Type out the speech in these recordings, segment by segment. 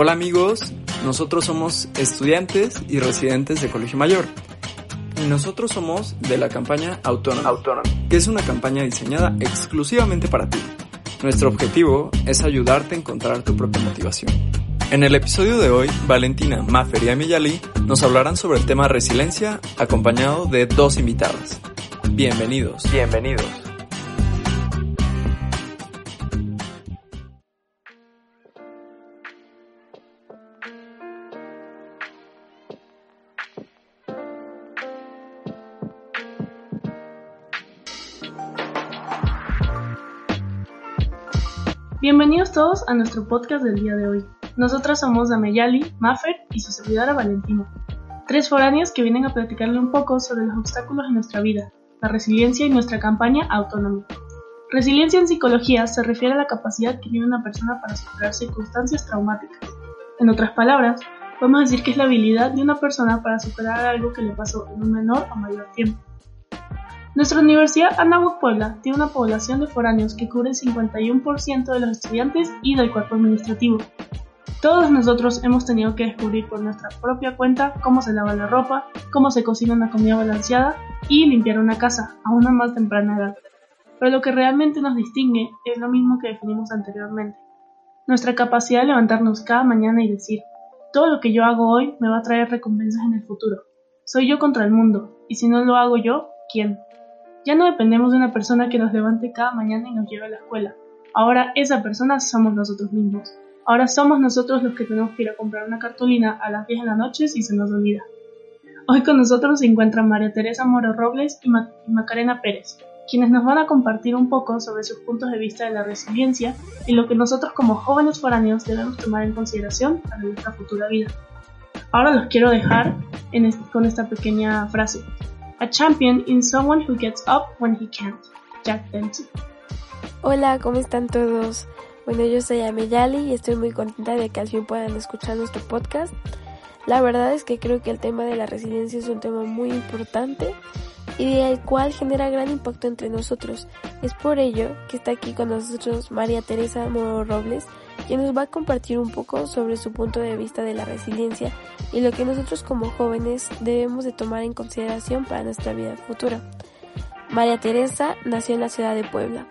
Hola amigos, nosotros somos estudiantes y residentes de Colegio Mayor. Y nosotros somos de la campaña Autónoma, que es una campaña diseñada exclusivamente para ti. Nuestro objetivo es ayudarte a encontrar tu propia motivación. En el episodio de hoy, Valentina, Maffer y Amiyali nos hablarán sobre el tema resiliencia acompañado de dos invitadas. Bienvenidos. Bienvenidos. Bienvenidos todos a nuestro podcast del día de hoy. Nosotras somos Ameyali, Maffer y su servidora Valentina. Tres foráneos que vienen a platicarle un poco sobre los obstáculos en nuestra vida, la resiliencia y nuestra campaña Autonomía. Resiliencia en psicología se refiere a la capacidad que tiene una persona para superar circunstancias traumáticas. En otras palabras, podemos decir que es la habilidad de una persona para superar algo que le pasó en un menor o mayor tiempo. Nuestra Universidad Anáhuac Puebla tiene una población de foráneos que cubre el 51% de los estudiantes y del cuerpo administrativo. Todos nosotros hemos tenido que descubrir por nuestra propia cuenta cómo se lava la ropa, cómo se cocina una comida balanceada y limpiar una casa a una más temprana edad. Pero lo que realmente nos distingue es lo mismo que definimos anteriormente. Nuestra capacidad de levantarnos cada mañana y decir, todo lo que yo hago hoy me va a traer recompensas en el futuro. Soy yo contra el mundo, y si no lo hago yo, ¿quién? Ya no dependemos de una persona que nos levante cada mañana y nos lleve a la escuela. Ahora esa persona somos nosotros mismos. Ahora somos nosotros los que tenemos que ir a comprar una cartulina a las 10 de la noche si se nos olvida. Hoy con nosotros se encuentran María Teresa Moro Robles y, Macarena Pérez, quienes nos van a compartir un poco sobre sus puntos de vista de la resiliencia y lo que nosotros como jóvenes foráneos debemos tomar en consideración para nuestra futura vida. Ahora los quiero dejar con esta pequeña frase. A champion in someone who gets up when he can't. Jack Dempsey. Hola, ¿cómo están todos? Bueno, yo soy Ameyali y estoy muy contenta de que al fin puedan escuchar nuestro podcast. La verdad es que creo que el tema de la resiliencia es un tema muy importante y del cual genera gran impacto entre nosotros. Es por ello que está aquí con nosotros María Teresa Moro Robles, quien nos va a compartir un poco sobre su punto de vista de la resiliencia y lo que nosotros como jóvenes debemos de tomar en consideración para nuestra vida futura. María Teresa nació en la ciudad de Puebla.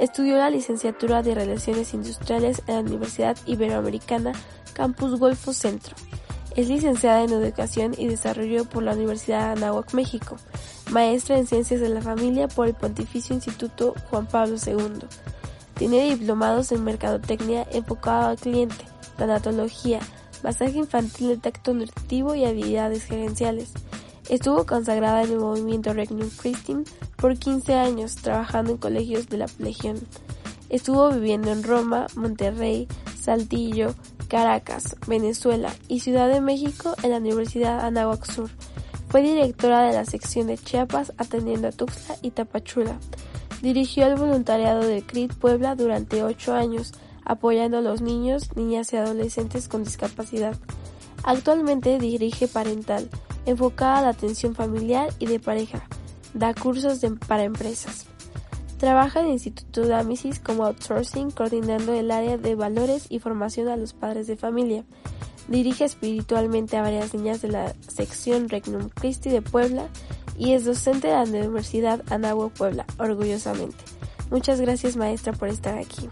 Estudió la licenciatura de Relaciones Industriales en la Universidad Iberoamericana Campus Golfo Centro. Es licenciada en Educación y Desarrollo por la Universidad de Anáhuac, México. Maestra en Ciencias de la Familia por el Pontificio Instituto Juan Pablo II tiene diplomados en mercadotecnia enfocado al cliente, tanatología, masaje infantil de tacto nutritivo y habilidades gerenciales. Estuvo consagrada en el movimiento Regnum Christi por 15 años, trabajando en colegios de la Legión. Estuvo viviendo en Roma, Monterrey, Saltillo, Caracas, Venezuela y Ciudad de México en la Universidad Anáhuac Sur. Fue directora de la sección de Chiapas atendiendo a Tuxtla y Tapachula. Dirigió el voluntariado de CRIT Puebla durante ocho años, apoyando a los niños, niñas y adolescentes con discapacidad. Actualmente dirige Parental, enfocada a la atención familiar y de pareja. Da cursos para empresas. Trabaja en el Instituto Damisis como outsourcing, coordinando el área de valores y formación a los padres de familia. Dirige espiritualmente a varias niñas de la sección Regnum Christi de Puebla y es docente de la Universidad Anáhuac Puebla, orgullosamente. Muchas gracias maestra por estar aquí.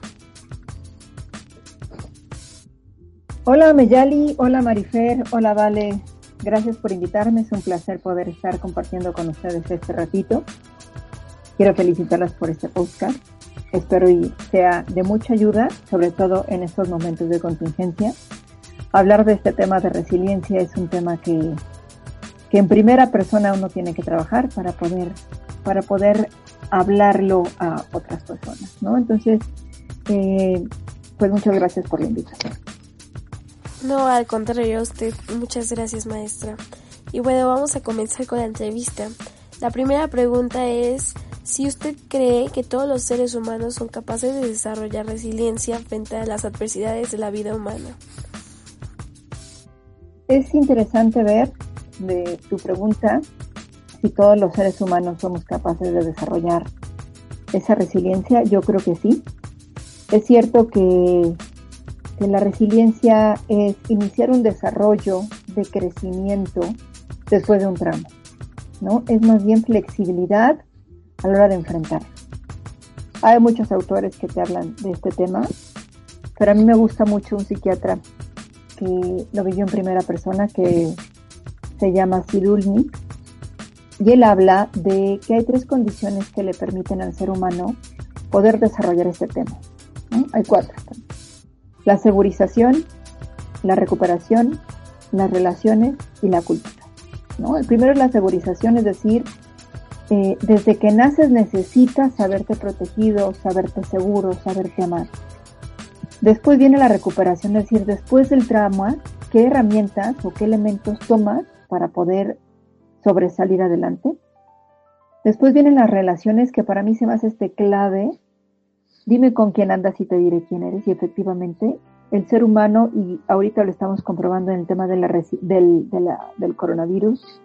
Hola Meyali, hola Marifer, hola Vale. Gracias por invitarme, es un placer poder estar compartiendo con ustedes este ratito. Quiero felicitarlas por este podcast. Espero y sea de mucha ayuda, sobre todo en estos momentos de contingencia. Hablar de este tema de resiliencia es un tema que que en primera persona uno tiene que trabajar para poder, para poder hablarlo a otras personas, ¿no? Entonces, eh, pues muchas gracias por la invitación. No, al contrario, usted, muchas gracias maestra. Y bueno, vamos a comenzar con la entrevista. La primera pregunta es si usted cree que todos los seres humanos son capaces de desarrollar resiliencia frente a las adversidades de la vida humana. Es interesante ver de tu pregunta, si todos los seres humanos somos capaces de desarrollar esa resiliencia, yo creo que sí. Es cierto que que la resiliencia es iniciar un desarrollo de crecimiento después de un trauma, ¿no? Es más bien flexibilidad a la hora de enfrentar. Hay muchos autores que te hablan de este tema, pero a mí me gusta mucho un psiquiatra que lo vi yo en primera persona que se llama Sidulnik y él habla de que hay tres condiciones que le permiten al ser humano poder desarrollar este tema. Hay cuatro. La segurización, la recuperación, las relaciones y la cultura. El primero es la segurización, es decir, eh, desde que naces necesitas saberte protegido, saberte seguro, saberte amar. Después viene la recuperación, es decir, después del trauma, ¿qué herramientas o qué elementos tomas para poder sobresalir adelante? Después vienen las relaciones, que para mí se me hace este clave. Dime con quién andas y te diré quién eres. Y efectivamente, el ser humano, y ahorita lo estamos comprobando en el tema del, del coronavirus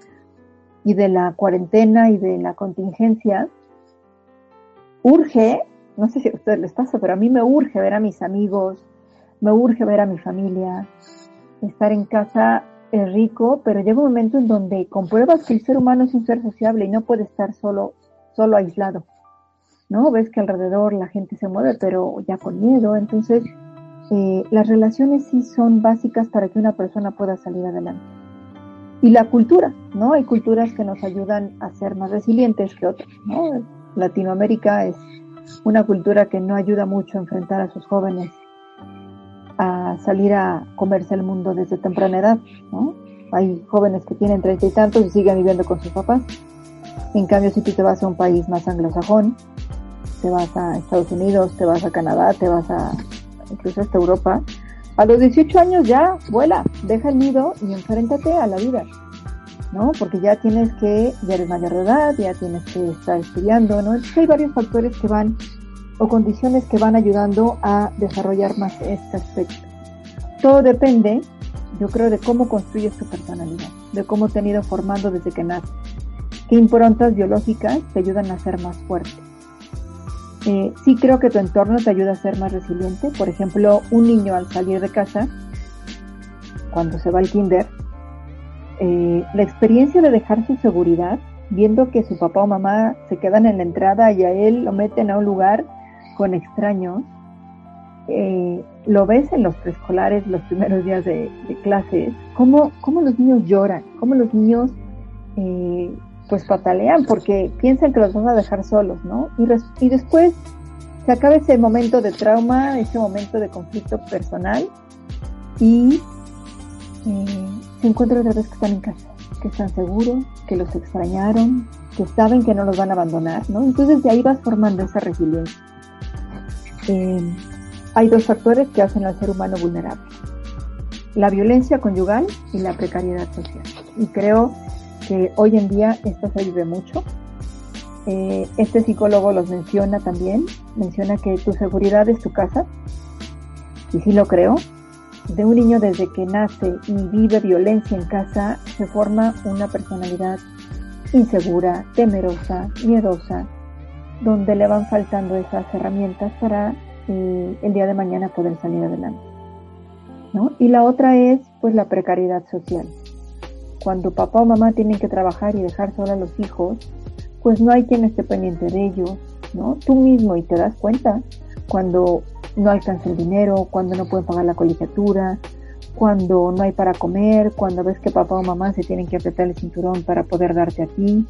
y de la cuarentena y de la contingencia, urge no sé si a ustedes les pasa, pero a mí me urge ver a mis amigos, me urge ver a mi familia. Estar en casa es rico, pero llega un momento en donde compruebas que el ser humano es un ser sociable y no puede estar solo, solo aislado. ¿No? Ves que alrededor la gente se mueve, pero ya con miedo. Entonces, eh, las relaciones sí son básicas para que una persona pueda salir adelante. Y la cultura, ¿no? Hay culturas que nos ayudan a ser más resilientes que otras, ¿no? Latinoamérica es una cultura que no ayuda mucho a enfrentar a sus jóvenes a salir a comerse el mundo desde temprana edad, ¿no? Hay jóvenes que tienen treinta y tantos y siguen viviendo con sus papás. En cambio, si tú te vas a un país más anglosajón, te vas a Estados Unidos, te vas a Canadá, te vas a incluso hasta Europa, a los 18 años ya vuela, deja el nido y enfréntate a la vida. ¿no? Porque ya tienes que, ya eres mayor de edad, ya tienes que estar estudiando, ¿no? Hay varios factores que van, o condiciones que van ayudando a desarrollar más este aspecto. Todo depende, yo creo, de cómo construyes tu personalidad, de cómo te han ido formando desde que naces, qué improntas biológicas te ayudan a ser más fuerte. Eh, sí creo que tu entorno te ayuda a ser más resiliente. Por ejemplo, un niño al salir de casa, cuando se va al kinder, eh, la experiencia de dejar su seguridad, viendo que su papá o mamá se quedan en la entrada y a él lo meten a un lugar con extraños, eh, lo ves en los preescolares los primeros días de, clases, cómo, cómo, los niños lloran, cómo los niños eh, pues patalean porque piensan que los van a dejar solos, ¿no? Y, después se acaba ese momento de trauma, ese momento de conflicto personal y se encuentran otra vez que están en casa, que están seguros, que los extrañaron, que saben que no los van a abandonar, ¿no? Entonces de ahí vas formando esa resiliencia. Hay dos factores que hacen al ser humano vulnerable. La violencia conyugal y la precariedad social. Y creo que hoy en día esto se vive mucho. Eh, este psicólogo los menciona también, menciona que tu seguridad es tu casa, y sí lo creo, de un niño desde que nace y vive violencia en casa, se forma una personalidad insegura, temerosa, miedosa, donde le van faltando esas herramientas para eh, el día de mañana poder salir adelante. ¿no? Y la otra es pues la precariedad social. Cuando papá o mamá tienen que trabajar y dejar sola a los hijos, pues no hay quien esté pendiente de ellos, ¿no? Tú mismo y te das cuenta cuando no alcanza el dinero, cuando no pueden pagar la colegiatura, cuando no hay para comer, cuando ves que papá o mamá se tienen que apretar el cinturón para poder darte a ti,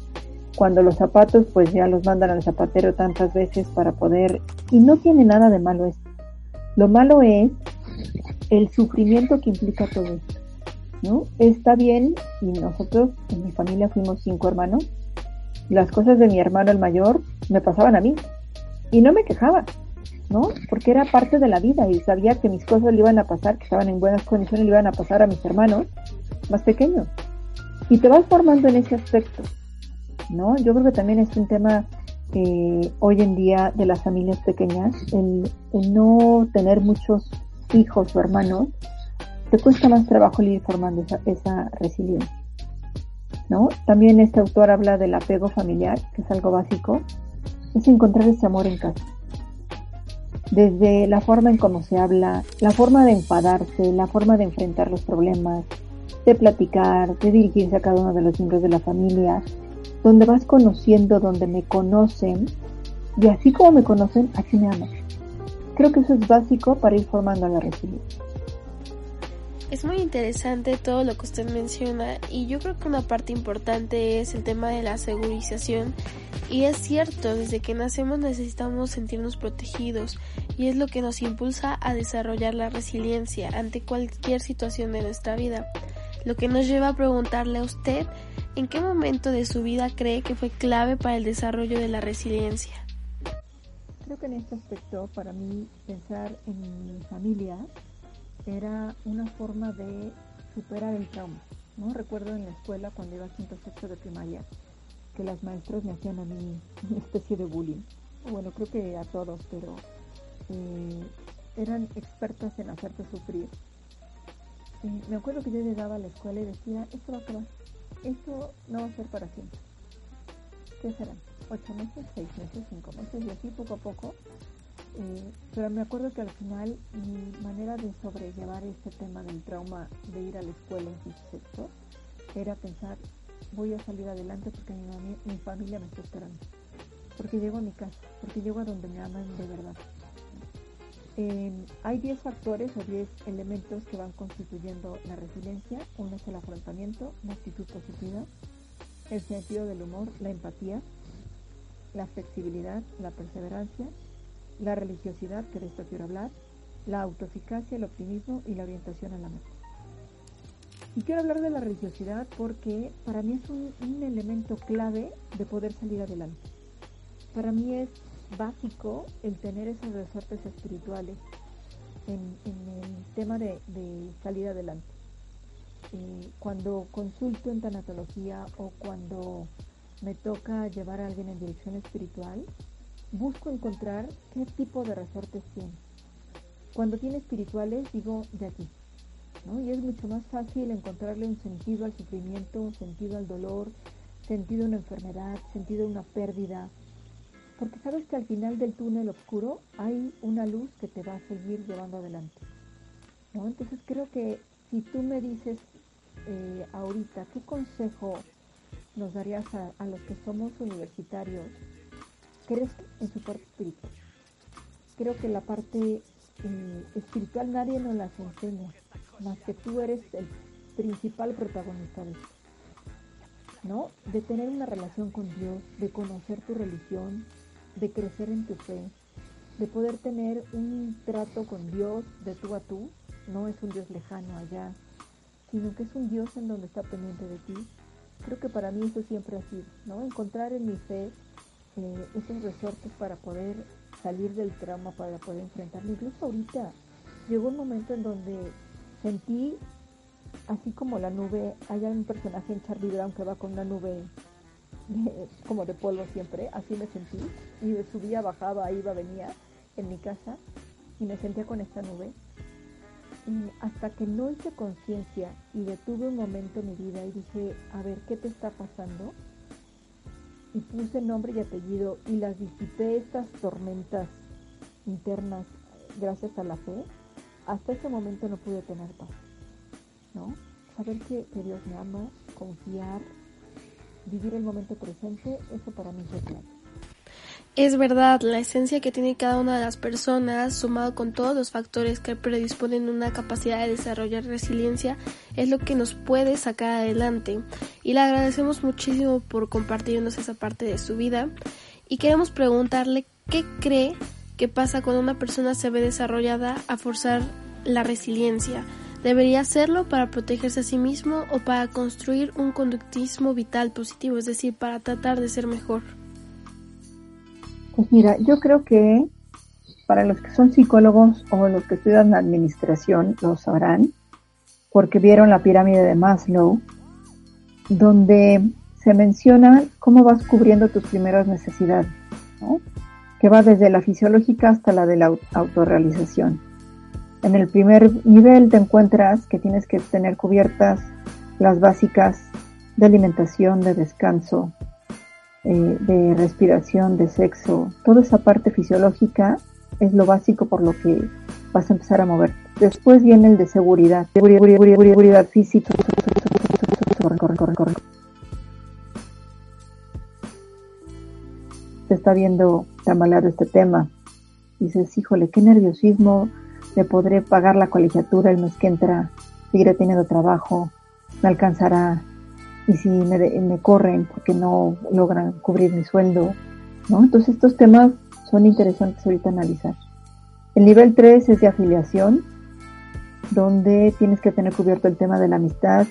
cuando los zapatos pues ya los mandan al zapatero tantas veces para poder... Y no tiene nada de malo esto. Lo malo es el sufrimiento que implica todo esto. ¿no? Está bien, y nosotros en mi familia fuimos cinco hermanos, las cosas de mi hermano el mayor me pasaban a mí y no me quejaba. ¿no? Porque era parte de la vida y sabía que mis cosas le iban a pasar, que estaban en buenas condiciones, le iban a pasar a mis hermanos más pequeños. Y te vas formando en ese aspecto, ¿no? Yo creo que también es un tema eh, hoy en día de las familias pequeñas, el, no tener muchos hijos o hermanos, te cuesta más trabajo ir formando esa, esa resiliencia. ¿no? También este autor habla del apego familiar, que es algo básico, es encontrar ese amor en casa desde la forma en cómo se habla, la forma de enfadarse, la forma de enfrentar los problemas, de platicar, de dirigirse a cada uno de los miembros de la familia, donde vas conociendo, donde me conocen, y así como me conocen, así me aman. Creo que eso es básico para ir formando la resiliencia. Es muy interesante todo lo que usted menciona y yo creo que una parte importante es el tema de la segurización y es cierto, desde que nacemos necesitamos sentirnos protegidos y es lo que nos impulsa a desarrollar la resiliencia ante cualquier situación de nuestra vida, lo que nos lleva a preguntarle a usted en qué momento de su vida cree que fue clave para el desarrollo de la resiliencia. Creo que en este aspecto para mí pensar en mi familia era una forma de superar el trauma. ¿no? Recuerdo en la escuela cuando iba a quinto sexto de primaria que las maestras me hacían a mí una especie de bullying. Bueno, creo que a todos, pero eh, eran expertas en hacerte sufrir. me acuerdo que yo llegaba a la escuela y decía, esto va a acabar, esto no va a ser para siempre. ¿Qué serán? ¿Ocho meses, seis meses, cinco meses? Y así poco a poco eh, pero me acuerdo que al final mi manera de sobrellevar este tema del trauma de ir a la escuela en sexto era pensar, voy a salir adelante porque mi, familia me está esperando, porque llego a mi casa, porque llego a donde me aman de verdad. Hay 10 factores o 10 elementos que van constituyendo la resiliencia. Uno es el afrontamiento, la actitud positiva, el sentido del humor, la empatía, la flexibilidad, la perseverancia, la religiosidad, que de esto quiero hablar, la autoeficacia, el optimismo y la orientación a la meta. Y quiero hablar de la religiosidad porque para mí es un, elemento clave de poder salir adelante. Para mí es básico el tener esos resortes espirituales en, el tema de, salir adelante. Eh, cuando consulto en tanatología o cuando me toca llevar a alguien en dirección espiritual, busco encontrar qué tipo de resortes tiene. Cuando tiene espirituales, digo de aquí. ¿no? Y es mucho más fácil encontrarle un sentido al sufrimiento, un sentido al dolor, sentido a una enfermedad, sentido a una pérdida. Porque sabes que al final del túnel oscuro hay una luz que te va a seguir llevando adelante. ¿no? Entonces creo que si tú me dices eh, ahorita, ¿qué consejo nos darías a los que somos universitarios crees en su parte espiritual. Creo que la parte eh, espiritual nadie nos la enseña, más que tú eres el principal protagonista de esto. ¿No? De tener una relación con Dios, de conocer tu religión, de crecer en tu fe, de poder tener un trato con Dios de tú a tú, no es un Dios lejano allá, sino que es un Dios en donde está pendiente de ti. Creo que para mí eso siempre ha sido, ¿no? Encontrar en mi fe eh, esos resortes para poder salir del trauma, para poder enfrentarlo. Incluso ahorita llegó un momento en donde sentí, así como la nube, hay un personaje en Charlie Brown que va con una nube como de polvo siempre, así me sentí, y subía, bajaba, iba, venía en mi casa y me sentía con esta nube. Y hasta que no hice conciencia y detuve un momento en mi vida y dije, a ver, ¿qué te está pasando? y puse nombre y apellido y las disipé estas tormentas internas gracias a la fe, hasta ese momento no pude tener paz. ¿No? Saber que, Dios me ama, confiar, vivir el momento presente, eso para mí es clave. Es verdad, la esencia que tiene cada una de las personas, sumado con todos los factores que predisponen una capacidad de desarrollar resiliencia, es lo que nos puede sacar adelante. Y le agradecemos muchísimo por compartirnos esa parte de su vida. Y queremos preguntarle qué cree que pasa cuando una persona se ve desarrollada a forzar la resiliencia. ¿Debería hacerlo para protegerse a sí mismo o para construir un conductismo vital positivo, es decir, para tratar de ser mejor? Pues mira, yo creo que para los que son psicólogos o los que estudian la administración lo sabrán, porque vieron la pirámide de Maslow, donde se menciona cómo vas cubriendo tus primeras necesidades, que va desde la fisiológica hasta la de la autorrealización. En el primer nivel te encuentras que tienes que tener cubiertas las básicas de alimentación, de descanso, eh, de respiración, de sexo, toda esa parte fisiológica es lo básico por lo que vas a empezar a mover. Después viene el de seguridad, seguridad física, Se está viendo tamaleado este tema. Dices, híjole, qué nerviosismo, le podré pagar la colegiatura el mes que entra, seguiré teniendo trabajo, me alcanzará, y si me, me corren porque no logran cubrir mi sueldo, ¿no? Entonces estos temas son interesantes ahorita analizar. El nivel 3 es de afiliación, donde tienes que tener cubierto el tema de la amistad,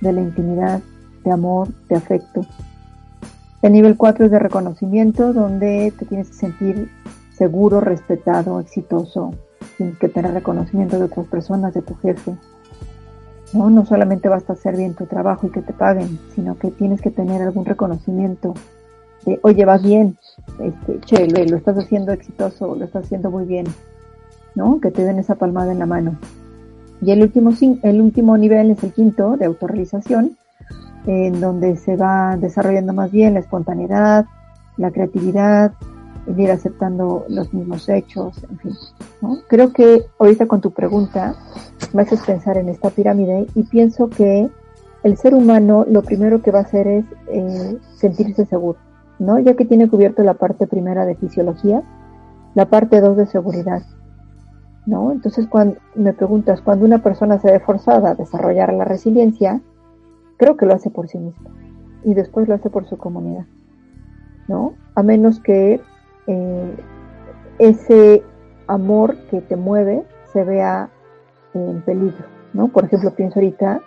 de la intimidad, de amor, de afecto. El nivel 4 es de reconocimiento, donde te tienes que sentir seguro, respetado, exitoso. Que tener reconocimiento de otras personas, de tu jefe. No, no solamente basta hacer bien tu trabajo y que te paguen, sino que tienes que tener algún reconocimiento de, oye, vas bien, este, che, lo estás haciendo exitoso, lo estás haciendo muy bien, ¿no? Que te den esa palmada en la mano. Y el último, el último nivel es el quinto, de autorrealización, en donde se va desarrollando más bien la espontaneidad, la creatividad, ir aceptando los mismos hechos, en fin. Creo que ahorita con tu pregunta me haces pensar en esta pirámide y pienso que el ser humano lo primero que va a hacer es eh, sentirse seguro, ¿no? Ya que tiene cubierto la parte primera de fisiología, la parte dos de seguridad, ¿no? Entonces, cuando me preguntas, cuando una persona se ve forzada a desarrollar la resiliencia, creo que lo hace por sí misma y después lo hace por su comunidad, ¿no? A menos que eh, ese amor que te mueve se vea en peligro, ¿no? Por ejemplo, pienso ahorita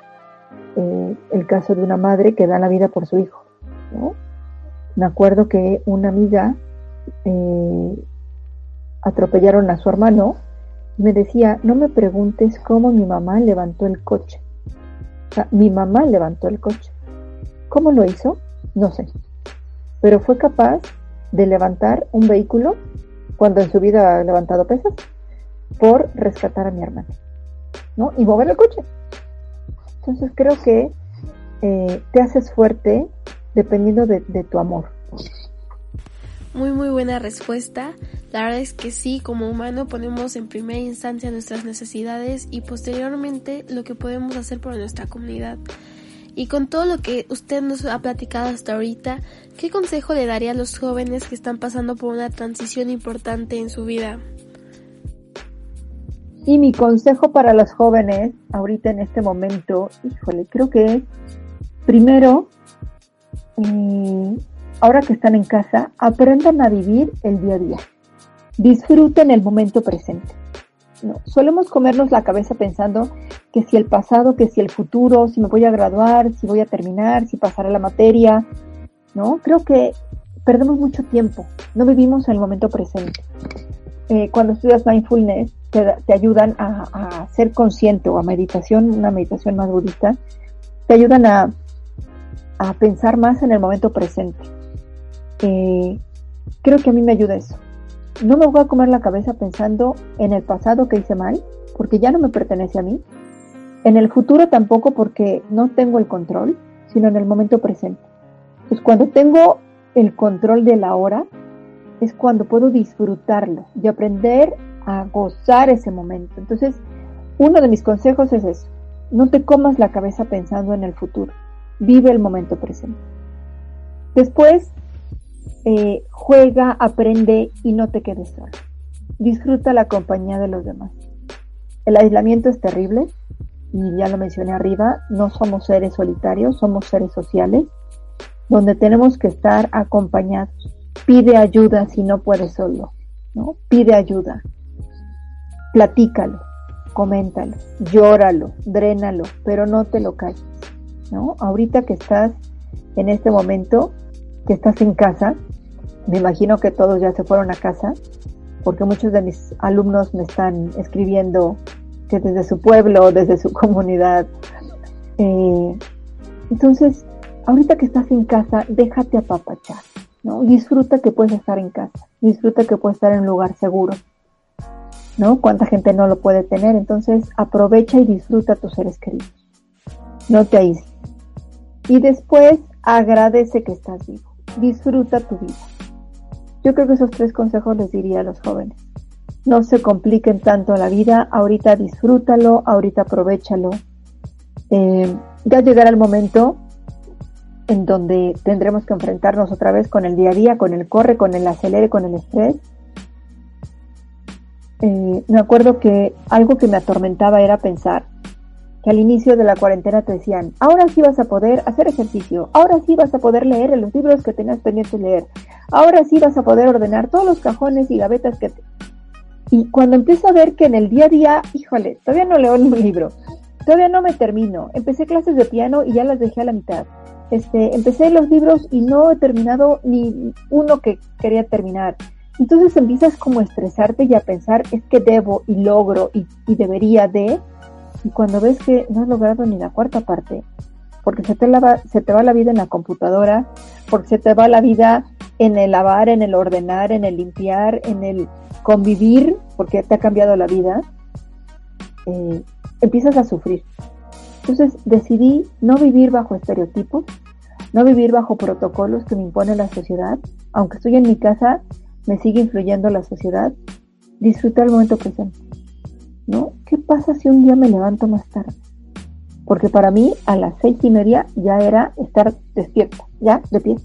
eh, el caso de una madre que da la vida por su hijo, ¿no? Me acuerdo que una amiga eh, atropellaron a su hermano me decía, no me preguntes cómo mi mamá levantó el coche. O sea, mi mamá levantó el coche. ¿Cómo lo hizo? No sé. Pero fue capaz de levantar un vehículo cuando en su vida ha levantado pesas por rescatar a mi hermana. ¿No? Y mover el coche. Entonces creo que eh, te haces fuerte dependiendo de tu amor. Muy muy buena respuesta. La verdad es que sí, como humano ponemos en primera instancia nuestras necesidades y posteriormente lo que podemos hacer por nuestra comunidad. Y con todo lo que usted nos ha platicado hasta ahorita, ¿qué consejo le daría a los jóvenes que están pasando por una transición importante en su vida? Y mi consejo para los jóvenes, ahorita en este momento, híjole, creo que es, primero, eh, ahora que están en casa, aprendan a vivir el día a día. Disfruten el momento presente. No, solemos comernos la cabeza pensando que si el pasado, que si el futuro, si me voy a graduar, si voy a terminar, si pasará la materia, ¿no? Creo que perdemos mucho tiempo, no vivimos en el momento presente. Eh, cuando estudias mindfulness, te, ayudan a, ser consciente o a meditación, una meditación más budista, te ayudan a, a pensar más en el momento presente creo que a mí me ayuda eso. No me voy a comer la cabeza pensando en el pasado que hice mal, porque ya no me pertenece a mí. En el futuro tampoco porque no tengo el control, sino en el momento presente. Pues cuando tengo el control de la hora, es cuando puedo disfrutarlo y aprender a gozar ese momento. Entonces, uno de mis consejos es eso. No te comas la cabeza pensando en el futuro. Vive el momento presente. Después, eh, juega, aprende y no te quedes solo. Disfruta la compañía de los demás. El aislamiento es terrible y ya lo mencioné arriba, no somos seres solitarios, somos seres sociales, donde tenemos que estar acompañados. Pide ayuda si no puedes solo, ¿no? Pide ayuda. Platícalo, coméntalo, llóralo, drénalo, pero no te lo calles, ¿no? Ahorita que estás en este momento, que estás en casa, me imagino que todos ya se fueron a casa, porque muchos de mis alumnos me están escribiendo que desde su pueblo, desde su comunidad. Eh, entonces, ahorita que estás en casa, déjate apapachar, ¿no? Disfruta que puedes estar en casa, disfruta que puedes estar en un lugar seguro, ¿no? Cuánta gente no lo puede tener, entonces aprovecha y disfruta a tus seres queridos. No te aísles. Y después agradece que estás vivo. Disfruta tu vida. Yo creo que esos tres consejos les diría a los jóvenes. no se compliquen tanto la vida, ahorita disfrútalo, ahorita aprovechalo. Eh, ya llegará el momento en donde tendremos que enfrentarnos otra vez con el día a día, con el corre, con el acelere, con el estrés. Eh, me acuerdo que algo que me atormentaba era pensar que al inicio de la cuarentena te decían, ahora sí vas a poder hacer ejercicio, ahora sí vas a poder leer los libros que tenías pendientes leer, ahora sí vas a poder ordenar todos los cajones y gavetas que te... Y cuando empiezo a ver que en el día a día, híjole, todavía no leo ni un libro, todavía no me termino, empecé clases de piano y ya las dejé a la mitad. Este, empecé los libros y no he terminado ni uno que quería terminar. Entonces empiezas como a estresarte y a pensar, es que debo y logro y, debería de, y cuando ves que no has logrado ni la cuarta parte, porque se te, se te va la vida en la computadora, porque se te va la vida en el lavar, en el ordenar, en el limpiar, en el convivir, porque te ha cambiado la vida, eh, empiezas a sufrir. Entonces decidí no vivir bajo estereotipos, no vivir bajo protocolos que me impone la sociedad, aunque estoy en mi casa, me sigue influyendo la sociedad, disfrutar el momento presente. ¿No? ¿Qué pasa si un día me levanto más tarde? Porque para mí a las seis y media ya era estar despierta, ya de pie.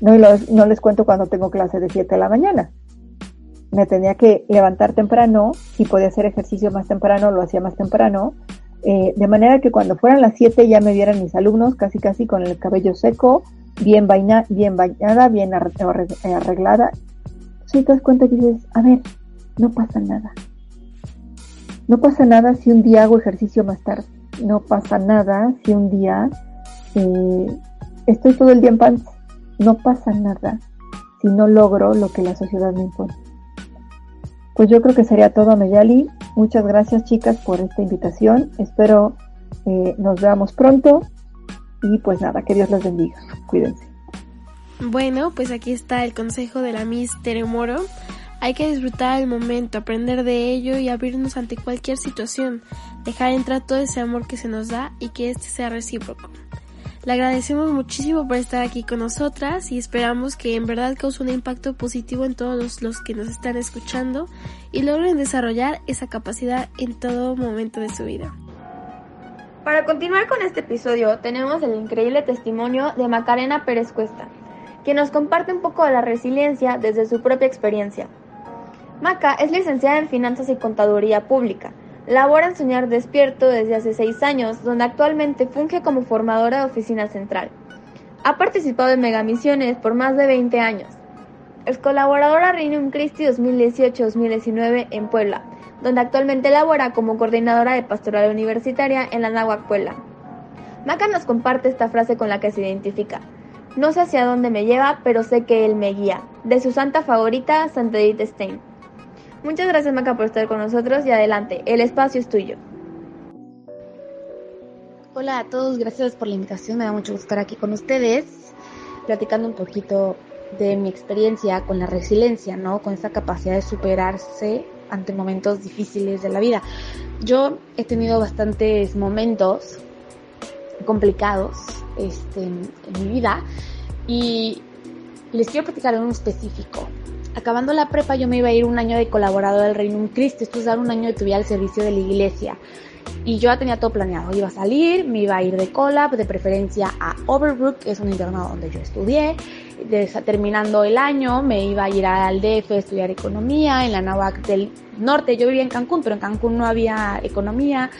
No, no les cuento cuando tengo clase de 7 de la mañana. Me tenía que levantar temprano, si podía hacer ejercicio más temprano, lo hacía más temprano, eh, de manera que cuando fueran las 7 ya me vieran mis alumnos casi casi con el cabello seco, bien, bien bañada, bien arreglada. Si te das cuenta que dices, a ver, no pasa nada. No pasa nada si un día hago ejercicio más tarde. No pasa nada si un día eh, estoy todo el día en pants. No pasa nada si no logro lo que la sociedad me impone. Pues yo creo que sería todo, Meyali. Muchas gracias, chicas, por esta invitación. Espero eh, nos veamos pronto. Y pues nada, que Dios las bendiga. Cuídense. Bueno, pues aquí está el consejo de la Miss Tere Moro. Hay que disfrutar el momento, aprender de ello y abrirnos ante cualquier situación. Dejar entrar todo ese amor que se nos da y que este sea recíproco. Le agradecemos muchísimo por estar aquí con nosotras y esperamos que en verdad cause un impacto positivo en todos los, que nos están escuchando y logren desarrollar esa capacidad en todo momento de su vida. Para continuar con este episodio tenemos el increíble testimonio de Macarena Pérez Cuesta, quien nos comparte un poco de la resiliencia desde su propia experiencia. Maca es licenciada en Finanzas y Contaduría Pública Labora en Soñar Despierto desde hace seis años, donde actualmente funge como formadora de oficina central. Ha participado en megamisiones por más de 20 años. Es colaboradora Reunion Christi 2018-2019 en Puebla, donde actualmente labora como coordinadora de pastoral universitaria en la Náhuac Puebla. Maca nos comparte esta frase con la que se identifica. No sé hacia dónde me lleva, pero sé que él me guía. De su santa favorita, Santa Edith Stein. Muchas gracias Maca por estar con nosotros y adelante, el espacio es tuyo. Hola a todos, gracias por la invitación, me da mucho gusto estar aquí con ustedes, platicando un poquito de mi experiencia con la resiliencia, ¿no? Con esa capacidad de superarse ante momentos difíciles de la vida. Yo he tenido bastantes momentos complicados este, en mi vida y les quiero platicar en un específico acabando la prepa yo me iba a ir un año de colaborador del Reino un Cristo, esto es dar un año de tu vida al servicio de la iglesia. Y yo ya tenía todo planeado, iba a salir, me iba a ir de cola, de preferencia a Overbrook, que es un internado donde yo estudié. terminando el año me iba a ir al DF a estudiar economía, en la NAVAC del norte, yo vivía en Cancún, pero en Cancún no había economía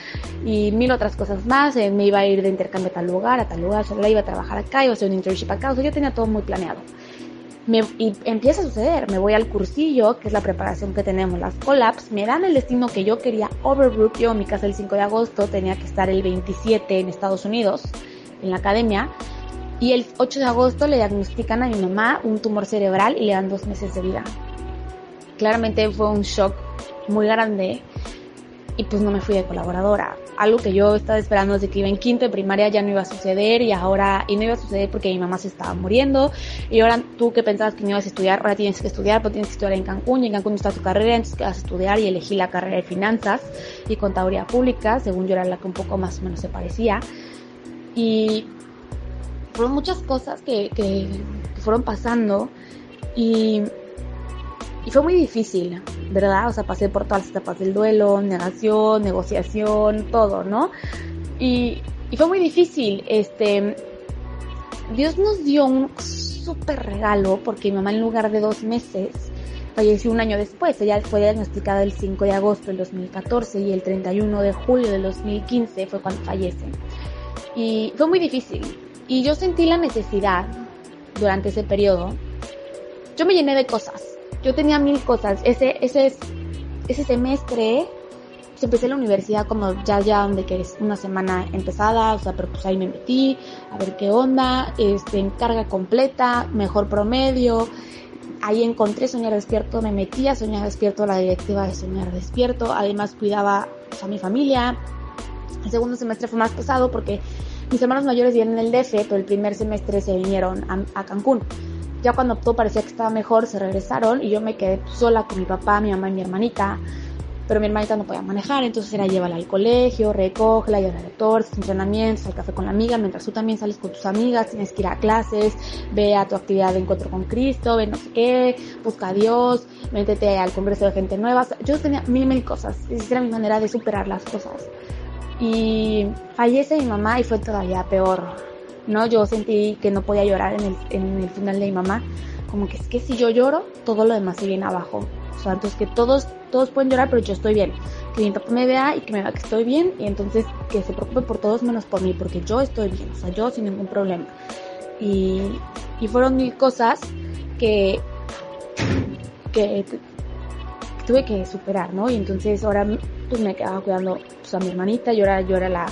y mil otras cosas más, eh, me iba a ir de intercambio a tal lugar, a tal lugar, solo iba a trabajar acá, iba a hacer un internship acá, o sea, yo tenía todo muy planeado y empieza a suceder, me voy al cursillo, que es la preparación que tenemos, las collabs, me dan el destino que yo quería, Overbrook, yo en mi casa el 5 de agosto, tenía que estar el 27 en Estados Unidos, en la academia, y el 8 de agosto le diagnostican a mi mamá un tumor cerebral y le dan dos meses de vida. Claramente fue un shock muy grande y pues no me fui de colaboradora. Algo que yo estaba esperando desde que iba en quinto de primaria ya no iba a suceder y ahora, y no iba a suceder porque mi mamá se estaba muriendo y ahora tú que pensabas que no ibas a estudiar, ahora tienes que estudiar, pero tienes que estudiar en Cancún y en Cancún está tu carrera, entonces vas a estudiar y elegí la carrera de finanzas y contaduría pública, según yo era la que un poco más o menos se parecía. Y fueron muchas cosas que, que, que fueron pasando y y fue muy difícil, ¿verdad? O sea, pasé por todas las etapas del duelo, negación, negociación, todo, ¿no? Y, y fue muy difícil. Este, Dios nos dio un súper regalo porque mi mamá en lugar de dos meses falleció un año después. Ella fue diagnosticada el 5 de agosto del 2014 y el 31 de julio del 2015 fue cuando fallece. Y fue muy difícil. Y yo sentí la necesidad durante ese periodo. Yo me llené de cosas. Yo tenía mil cosas. Ese, ese, ese semestre pues empecé la universidad como ya ya donde que es una semana empezada, o sea, pero pues ahí me metí, a ver qué onda, este, en carga completa, mejor promedio, ahí encontré Soñar Despierto, me metí a Soñar Despierto, la directiva de Soñar Despierto, además cuidaba pues, a mi familia, el segundo semestre fue más pesado porque mis hermanos mayores vienen en el DF, pero el primer semestre se vinieron a Cancún. Ya cuando todo parecía que estaba mejor, se regresaron y yo me quedé sola con mi papá, mi mamá y mi hermanita pero mi hermanita no podía manejar, entonces era llévala al colegio, recógela, lleva al doctor, entrenamientos, al café con la amiga, mientras tú también sales con tus amigas, tienes que ir a clases, ve a tu actividad de encuentro con Cristo, ve no sé qué, busca a Dios, métete al congreso de gente nueva. Yo tenía mil, mil cosas, esa era mi manera de superar las cosas. Y fallece mi mamá y fue todavía peor, ¿no? Yo sentí que no podía llorar en el, en el final de mi mamá, como que es que si yo lloro, todo lo demás se viene abajo. O sea, entonces que todos todos pueden llorar, pero yo estoy bien. Que mi papá me vea y que me vea que estoy bien y entonces que se preocupe por todos menos por mí, porque yo estoy bien, o sea, yo sin ningún problema. Y, y fueron mil cosas que, que, tuve que superar, ¿no? Y entonces ahora pues me quedaba cuidando pues, a mi hermanita, yo era, yo la,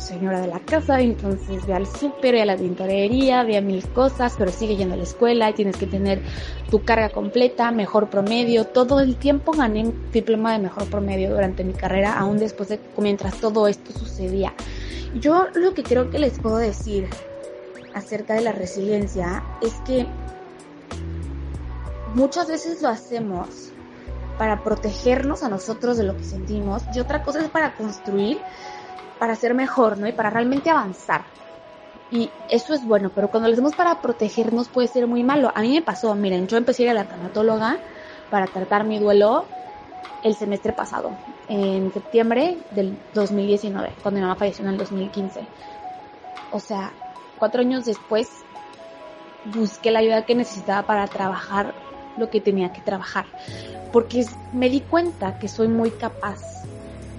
señora de la casa, entonces ve al súper, ve a la tintorería, ve a mil cosas, pero sigue yendo a la escuela y tienes que tener tu carga completa, mejor promedio. Todo el tiempo gané diploma de mejor promedio durante mi carrera, aún después de mientras todo esto sucedía. Yo lo que creo que les puedo decir acerca de la resiliencia es que muchas veces lo hacemos para protegernos a nosotros de lo que sentimos y otra cosa es para construir para ser mejor, ¿no? Y para realmente avanzar. Y eso es bueno, pero cuando lo hacemos para protegernos puede ser muy malo. A mí me pasó, miren, yo empecé a ir a la tanatóloga para tratar mi duelo el semestre pasado, en septiembre del 2019, cuando mi mamá falleció en el 2015. O sea, cuatro años después busqué la ayuda que necesitaba para trabajar lo que tenía que trabajar, porque me di cuenta que soy muy capaz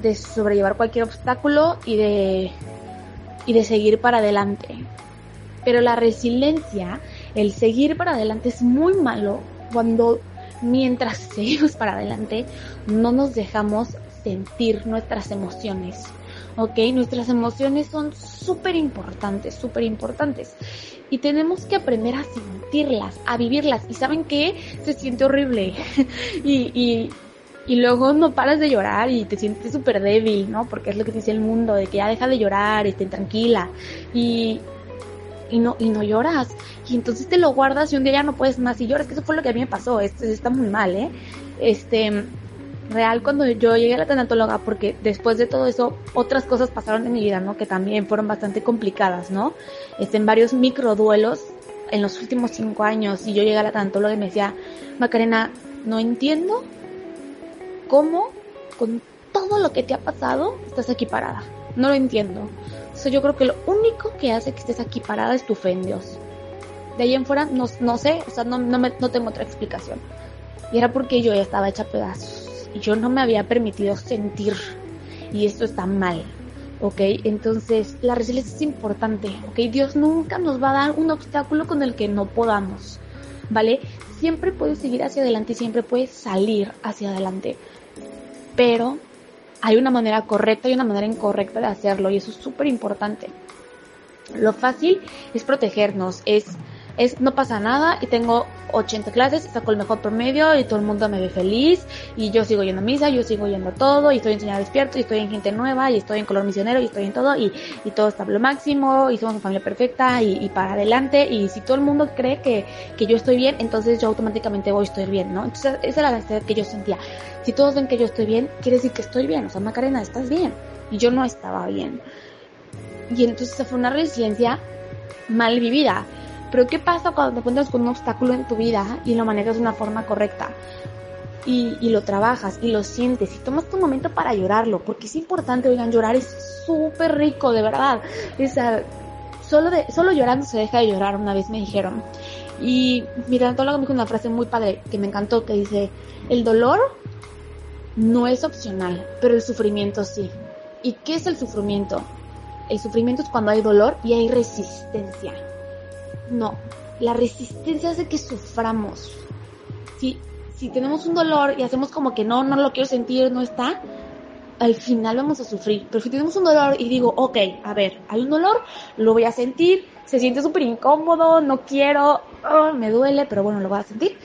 de sobrellevar cualquier obstáculo y de, y de seguir para adelante. Pero la resiliencia, el seguir para adelante es muy malo cuando mientras seguimos para adelante no nos dejamos sentir nuestras emociones. ¿ok? Nuestras emociones son súper importantes, súper importantes. Y tenemos que aprender a sentirlas, a vivirlas. Y saben que se siente horrible. y, y, y luego no paras de llorar y te sientes súper débil, ¿no? Porque es lo que dice el mundo, de que ya deja de llorar, esté tranquila. Y, y no, y no lloras. Y entonces te lo guardas y un día ya no puedes más y lloras, que eso fue lo que a mí me pasó, esto está muy mal, ¿eh? Este, real cuando yo llegué a la tanatóloga, porque después de todo eso, otras cosas pasaron en mi vida, ¿no? Que también fueron bastante complicadas, ¿no? Este, en varios microduelos en los últimos cinco años, y yo llegué a la tanatóloga y me decía, Macarena, no entiendo cómo con todo lo que te ha pasado estás aquí parada. No lo entiendo. O sea, yo creo que lo único que hace que estés aquí parada es tu fe en Dios. De ahí en fuera, no, no sé, o sea, no, no, me, no tengo otra explicación. Y era porque yo ya estaba hecha pedazos. Y yo no me había permitido sentir. Y esto está mal. ¿ok? Entonces, la resiliencia es importante, ¿ok? Dios nunca nos va a dar un obstáculo con el que no podamos, ¿vale? Siempre puedes seguir hacia adelante y siempre puedes salir hacia adelante pero hay una manera correcta y una manera incorrecta de hacerlo y eso es súper importante. Lo fácil es protegernos, es es no pasa nada y tengo 80 clases, saco el mejor promedio y todo el mundo me ve feliz y yo sigo yendo a misa, yo sigo yendo a todo y estoy en despierto y estoy en gente nueva y estoy en color misionero y estoy en todo y, y todo está lo máximo y somos una familia perfecta y, y, para adelante y si todo el mundo cree que, que yo estoy bien, entonces yo automáticamente voy a estar bien, ¿no? Entonces esa era la necesidad que yo sentía. Si todos ven que yo estoy bien, quiere decir que estoy bien, o sea, Macarena, estás bien y yo no estaba bien. Y entonces fue una resiliencia mal vivida pero ¿qué pasa cuando te encuentras con un obstáculo en tu vida y lo manejas de una forma correcta? y, lo trabajas y lo sientes y tomas tu momento para llorarlo, porque es importante, oigan, llorar es súper rico, de verdad. Es, solo, solo llorando se deja de llorar, una vez me dijeron. Y mi tanatólogo me dijo una frase muy padre que me encantó, que dice, el dolor no es opcional, pero el sufrimiento sí. ¿Y qué es el sufrimiento? El sufrimiento es cuando hay dolor y hay resistencia. No, la resistencia hace que suframos. Si, si tenemos un dolor y hacemos como que no, no lo quiero sentir, no está, al final vamos a sufrir. Pero si tenemos un dolor y digo, ok, a ver, hay un dolor, lo voy a sentir, se siente súper incómodo, no quiero, oh, me duele, pero bueno, lo voy a sentir.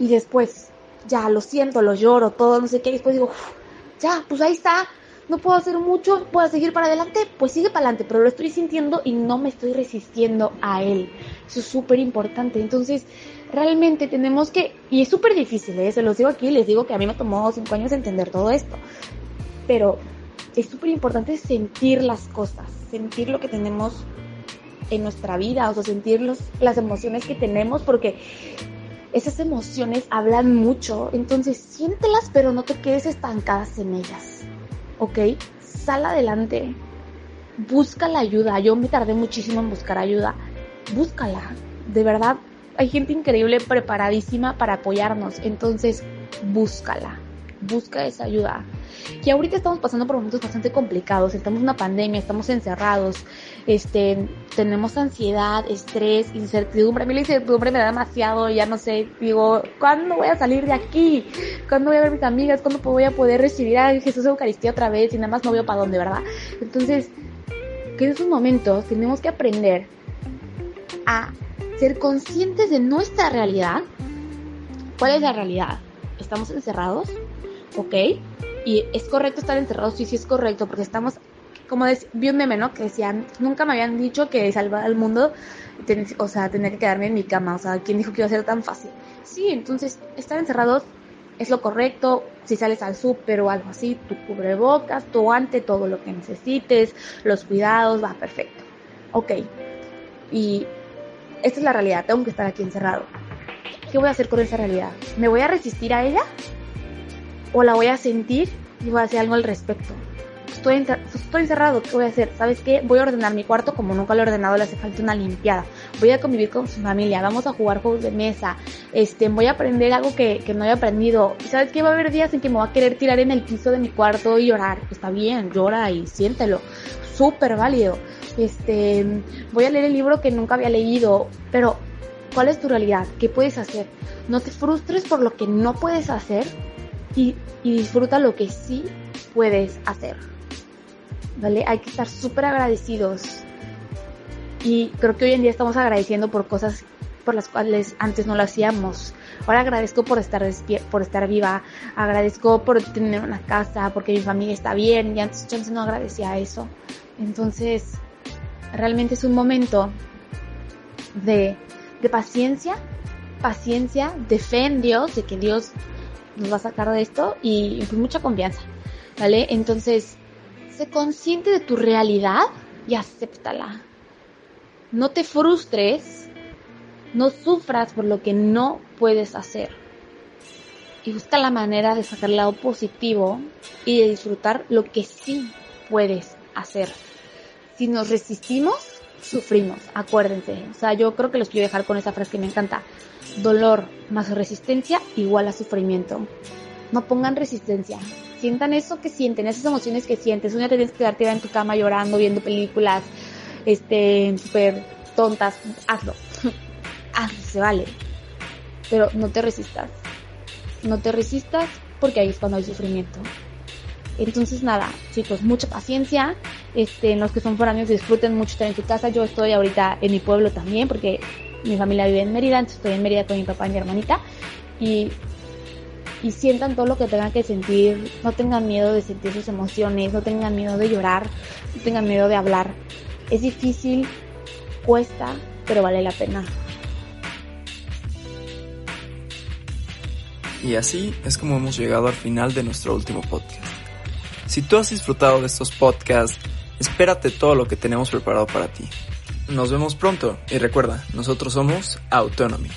Y después, ya lo siento, lo lloro, todo, no sé qué, y después digo, ya, pues ahí está, no puedo hacer mucho, puedo seguir para adelante, pues sigue para adelante, pero lo estoy sintiendo y no me estoy resistiendo a él. Eso es súper importante. Entonces, realmente tenemos que, y es súper difícil, ¿eh? se los digo aquí, les digo que a mí me tomó cinco años entender todo esto pero es súper importante sentir las cosas, sentir lo que tenemos en nuestra vida, o sentir las emociones que tenemos, porque esas emociones hablan mucho, entonces siéntelas, pero no te quedes estancadas en ellas, ¿ok? Sal adelante, busca la ayuda, yo me tardé muchísimo en buscar ayuda, búscala, de verdad, hay gente increíble preparadísima para apoyarnos, entonces búscala busca esa ayuda. Y ahorita estamos pasando por momentos bastante complicados, estamos en una pandemia, estamos encerrados, este, tenemos ansiedad, estrés, incertidumbre. A mí la incertidumbre me da demasiado, ya no sé, digo, ¿cuándo voy a salir de aquí? ¿Cuándo voy a ver a mis amigas? ¿Cuándo voy a poder recibir a Jesús Eucaristía otra vez? Y nada más no veo para dónde, ¿verdad? Entonces, que en esos momentos tenemos que aprender a ser conscientes de nuestra realidad. ¿Cuál es la realidad? ¿Estamos encerrados? ¿Ok? Y es correcto estar encerrados, sí, sí es correcto, porque estamos, como vi un meme, ¿no? Que decían, nunca me habían dicho que salvar al mundo, o sea, tenía que quedarme en mi cama, o sea, ¿quién dijo que iba a ser tan fácil? Sí, entonces, estar encerrados es lo correcto, si sales al súper o algo así, tu cubrebocas, tu guante, todo lo que necesites, los cuidados, va perfecto. Ok, y esta es la realidad, tengo que estar aquí encerrado. ¿Qué voy a hacer con esa realidad? ¿Me voy a resistir a ella? O la voy a sentir y voy a hacer algo al respecto. Estoy, encerrado, ¿qué voy a hacer? ¿Sabes qué? Voy a ordenar mi cuarto como nunca lo he ordenado, le hace falta una limpiada. Voy a convivir con su familia, vamos a jugar juegos de mesa, este, voy a aprender algo que, que no he aprendido. ¿Sabes qué? Va a haber días en que me voy a querer tirar en el piso de mi cuarto y llorar. Está bien, llora y siéntelo. Súper válido. Este, voy a leer el libro que nunca había leído, pero ¿cuál es tu realidad? ¿Qué puedes hacer? No te frustres por lo que no puedes hacer y, disfruta lo que sí puedes hacer. ¿Vale? Hay que estar súper agradecidos. Y creo que hoy en día estamos agradeciendo por cosas por las cuales antes no lo hacíamos. Ahora agradezco por estar por estar viva, agradezco por tener una casa, porque mi familia está bien, y antes no agradecía eso. Entonces, realmente es un momento de, de paciencia, paciencia, de fe Dios, de que Dios nos va a sacar de esto y con mucha confianza, ¿vale? Entonces, sé consciente de tu realidad y acéptala. No te frustres, no sufras por lo que no puedes hacer. Y busca la manera de sacar el lado positivo y de disfrutar lo que sí puedes hacer. Si nos resistimos, sufrimos, acuérdense. O sea, yo creo que los quiero dejar con esa frase que me encanta dolor más resistencia igual a sufrimiento. No pongan resistencia. Sientan eso que sienten, esas emociones que sientes. Una tienes que quedarte en tu cama llorando, viendo películas, este, súper tontas. Hazlo. Hazlo, se vale. Pero no te resistas. No te resistas porque ahí es cuando hay sufrimiento. Entonces nada, chicos, mucha paciencia. Este, los que son foráneos disfruten mucho estar en su casa. Yo estoy ahorita en mi pueblo también porque mi familia vive en Mérida, entonces estoy en Mérida con mi papá y mi hermanita. Y, y sientan todo lo que tengan que sentir, no tengan miedo de sentir sus emociones, no tengan miedo de llorar, no tengan miedo de hablar. Es difícil, cuesta, pero vale la pena. Y así es como hemos llegado al final de nuestro último podcast. Si tú has disfrutado de estos podcasts, espérate todo lo que tenemos preparado para ti. Nos vemos pronto y recuerda, nosotros somos Autonomy.